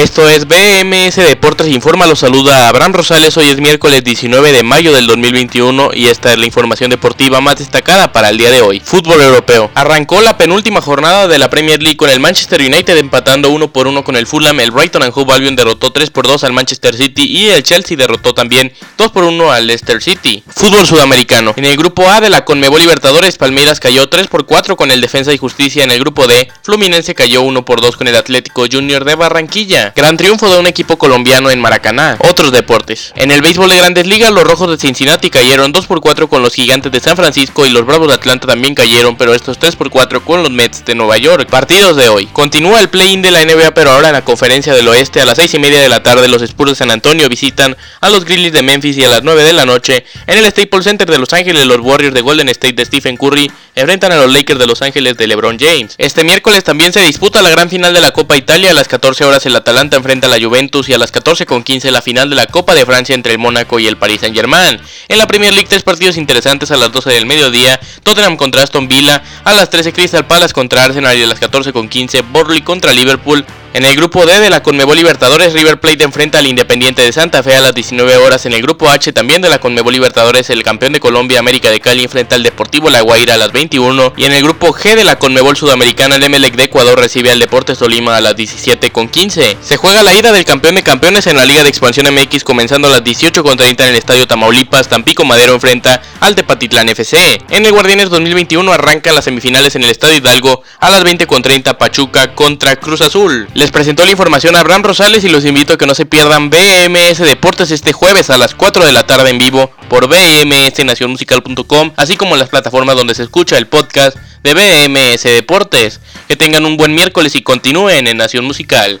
Esto es BMS Deportes Informa, los saluda Abraham Rosales, hoy es miércoles 19 de mayo del 2021 y esta es la información deportiva más destacada para el día de hoy. Fútbol europeo. Arrancó la penúltima jornada de la Premier League con el Manchester United empatando 1 por 1 con el Fulham, el Brighton and Hove Albion derrotó 3 por 2 al Manchester City y el Chelsea derrotó también 2 por 1 al Leicester City. Fútbol sudamericano. En el grupo A de la Conmebol Libertadores, Palmeiras cayó 3 por 4 con el Defensa y Justicia en el grupo D, Fluminense cayó 1 por 2 con el Atlético Junior de Barranquilla. Gran triunfo de un equipo colombiano en Maracaná. Otros deportes. En el béisbol de Grandes Ligas, los Rojos de Cincinnati cayeron 2 por 4 con los Gigantes de San Francisco y los Bravos de Atlanta también cayeron, pero estos 3 por 4 con los Mets de Nueva York. Partidos de hoy. Continúa el play-in de la NBA, pero ahora en la conferencia del oeste a las 6 y media de la tarde los Spurs de San Antonio visitan a los Grizzlies de Memphis y a las 9 de la noche en el Staples Center de Los Ángeles los Warriors de Golden State de Stephen Curry enfrentan a los Lakers de Los Ángeles de LeBron James. Este miércoles también se disputa la gran final de la Copa Italia. A las 14 horas el Atalanta enfrenta a la Juventus y a las 14.15 la final de la Copa de Francia entre el Mónaco y el Paris Saint Germain. En la Premier League tres partidos interesantes a las 12 del mediodía, Tottenham contra Aston Villa, a las 13 Crystal Palace contra Arsenal. Y a las 14.15 Borley contra Liverpool, en el grupo D de la Conmebol Libertadores, River Plate enfrenta al Independiente de Santa Fe a las 19 horas. En el grupo H también de la Conmebol Libertadores, el campeón de Colombia, América de Cali, enfrenta al Deportivo La Guaira a las 21. Y en el grupo G de la Conmebol Sudamericana, el Emelec de Ecuador recibe al Deportes Tolima a las 17.15. Se juega la ida del campeón de campeones en la Liga de Expansión MX comenzando a las 18.30 en el Estadio Tamaulipas. Tampico Madero enfrenta al Tepatitlán FC. En el Guardianes 2021 arrancan las semifinales en el Estadio Hidalgo a las 20.30 Pachuca contra Cruz Azul. Les presentó la información a Abraham Rosales y los invito a que no se pierdan BMS Deportes este jueves a las 4 de la tarde en vivo por bmsnacionmusical.com, así como las plataformas donde se escucha el podcast de BMS Deportes. Que tengan un buen miércoles y continúen en Nación Musical.